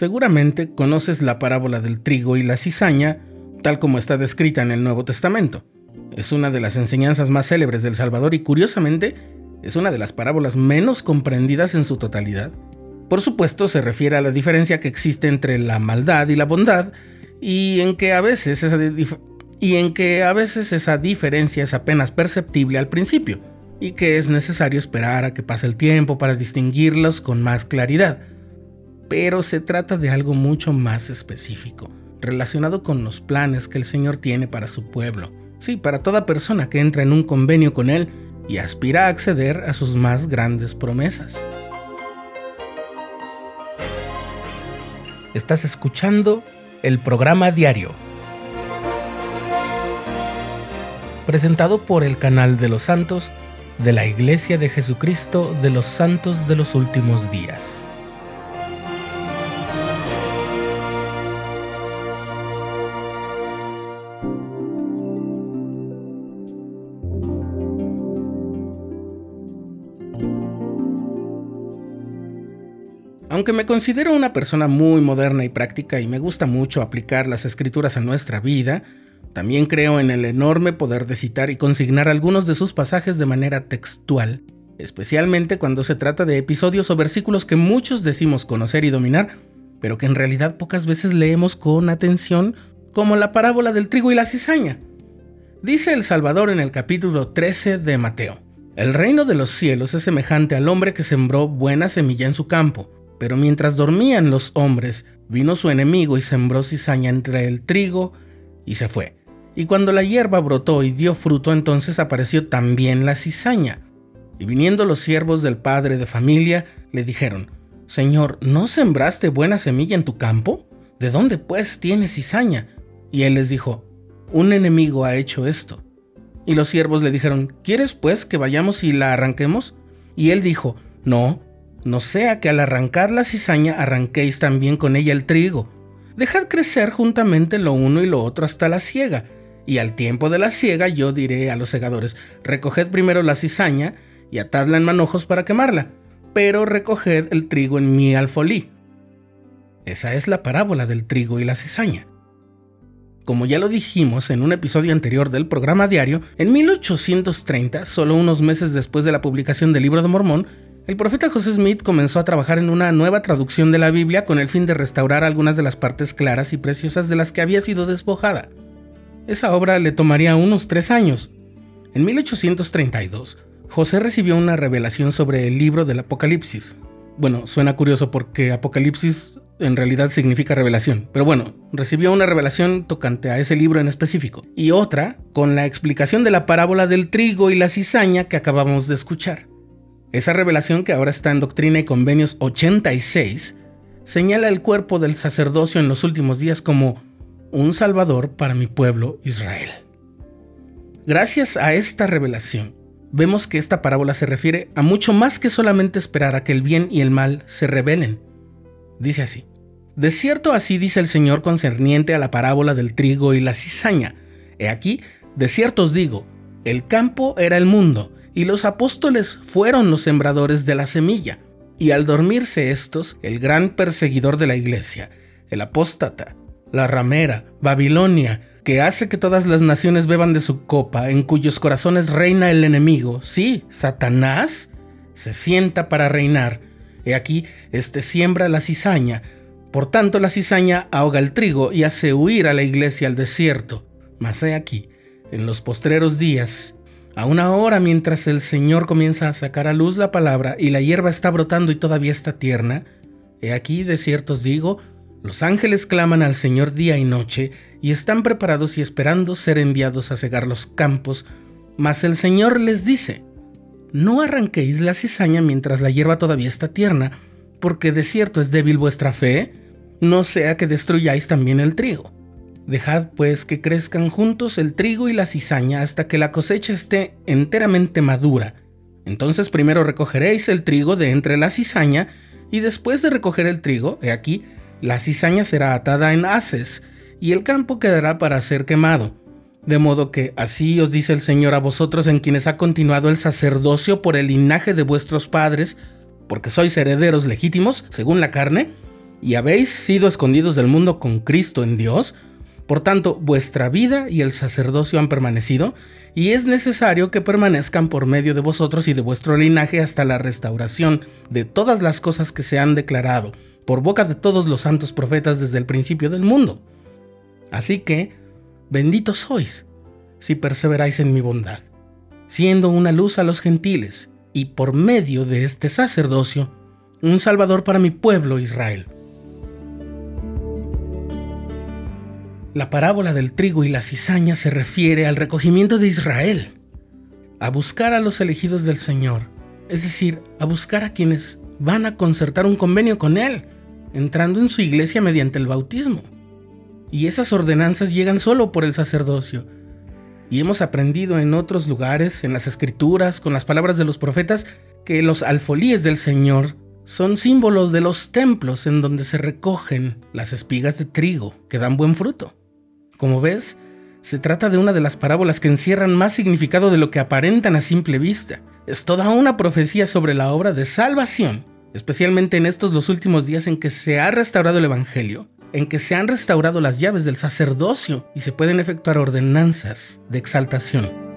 Seguramente conoces la parábola del trigo y la cizaña, tal como está descrita en el Nuevo Testamento. Es una de las enseñanzas más célebres del Salvador y curiosamente es una de las parábolas menos comprendidas en su totalidad. Por supuesto se refiere a la diferencia que existe entre la maldad y la bondad y en que a veces esa, y en que a veces esa diferencia es apenas perceptible al principio y que es necesario esperar a que pase el tiempo para distinguirlos con más claridad. Pero se trata de algo mucho más específico, relacionado con los planes que el Señor tiene para su pueblo. Sí, para toda persona que entra en un convenio con Él y aspira a acceder a sus más grandes promesas. Estás escuchando el programa diario, presentado por el canal de los santos de la Iglesia de Jesucristo de los Santos de los Últimos Días. Aunque me considero una persona muy moderna y práctica y me gusta mucho aplicar las escrituras a nuestra vida, también creo en el enorme poder de citar y consignar algunos de sus pasajes de manera textual, especialmente cuando se trata de episodios o versículos que muchos decimos conocer y dominar, pero que en realidad pocas veces leemos con atención, como la parábola del trigo y la cizaña. Dice el Salvador en el capítulo 13 de Mateo, El reino de los cielos es semejante al hombre que sembró buena semilla en su campo, pero mientras dormían los hombres, vino su enemigo y sembró cizaña entre el trigo y se fue. Y cuando la hierba brotó y dio fruto, entonces apareció también la cizaña. Y viniendo los siervos del padre de familia, le dijeron, Señor, ¿no sembraste buena semilla en tu campo? ¿De dónde pues tienes cizaña? Y él les dijo, Un enemigo ha hecho esto. Y los siervos le dijeron, ¿Quieres pues que vayamos y la arranquemos? Y él dijo, No, no sea que al arrancar la cizaña arranquéis también con ella el trigo. Dejad crecer juntamente lo uno y lo otro hasta la siega y al tiempo de la siega yo diré a los segadores, recoged primero la cizaña y atadla en manojos para quemarla, pero recoged el trigo en mi alfolí. Esa es la parábola del trigo y la cizaña. Como ya lo dijimos en un episodio anterior del programa diario, en 1830, solo unos meses después de la publicación del libro de Mormón, el profeta José Smith comenzó a trabajar en una nueva traducción de la Biblia con el fin de restaurar algunas de las partes claras y preciosas de las que había sido despojada. Esa obra le tomaría unos tres años. En 1832, José recibió una revelación sobre el libro del Apocalipsis. Bueno, suena curioso porque Apocalipsis en realidad significa revelación, pero bueno, recibió una revelación tocante a ese libro en específico, y otra con la explicación de la parábola del trigo y la cizaña que acabamos de escuchar. Esa revelación, que ahora está en Doctrina y Convenios 86, señala el cuerpo del sacerdocio en los últimos días como un Salvador para mi pueblo Israel. Gracias a esta revelación, vemos que esta parábola se refiere a mucho más que solamente esperar a que el bien y el mal se revelen. Dice así, De cierto así dice el Señor concerniente a la parábola del trigo y la cizaña. He aquí, de cierto os digo, el campo era el mundo, y los apóstoles fueron los sembradores de la semilla. Y al dormirse estos, el gran perseguidor de la iglesia, el apóstata, la ramera, Babilonia, que hace que todas las naciones beban de su copa, en cuyos corazones reina el enemigo, sí, Satanás, se sienta para reinar. He aquí, este siembra la cizaña, por tanto la cizaña ahoga el trigo y hace huir a la iglesia al desierto. Mas he aquí, en los postreros días, a una hora mientras el Señor comienza a sacar a luz la palabra y la hierba está brotando y todavía está tierna, he aquí de cierto os digo, los ángeles claman al Señor día y noche y están preparados y esperando ser enviados a cegar los campos, mas el Señor les dice, no arranquéis la cizaña mientras la hierba todavía está tierna, porque de cierto es débil vuestra fe, no sea que destruyáis también el trigo. Dejad pues que crezcan juntos el trigo y la cizaña hasta que la cosecha esté enteramente madura. Entonces primero recogeréis el trigo de entre la cizaña, y después de recoger el trigo, he aquí, la cizaña será atada en haces, y el campo quedará para ser quemado. De modo que así os dice el Señor a vosotros en quienes ha continuado el sacerdocio por el linaje de vuestros padres, porque sois herederos legítimos, según la carne, y habéis sido escondidos del mundo con Cristo en Dios, por tanto vuestra vida y el sacerdocio han permanecido, y es necesario que permanezcan por medio de vosotros y de vuestro linaje hasta la restauración de todas las cosas que se han declarado por boca de todos los santos profetas desde el principio del mundo. Así que, benditos sois si perseveráis en mi bondad, siendo una luz a los gentiles, y por medio de este sacerdocio, un salvador para mi pueblo Israel. La parábola del trigo y la cizaña se refiere al recogimiento de Israel, a buscar a los elegidos del Señor, es decir, a buscar a quienes van a concertar un convenio con Él, entrando en su iglesia mediante el bautismo. Y esas ordenanzas llegan solo por el sacerdocio. Y hemos aprendido en otros lugares, en las escrituras, con las palabras de los profetas, que los alfolíes del Señor son símbolos de los templos en donde se recogen las espigas de trigo que dan buen fruto. Como ves, se trata de una de las parábolas que encierran más significado de lo que aparentan a simple vista. Es toda una profecía sobre la obra de salvación, especialmente en estos los últimos días en que se ha restaurado el Evangelio, en que se han restaurado las llaves del sacerdocio y se pueden efectuar ordenanzas de exaltación.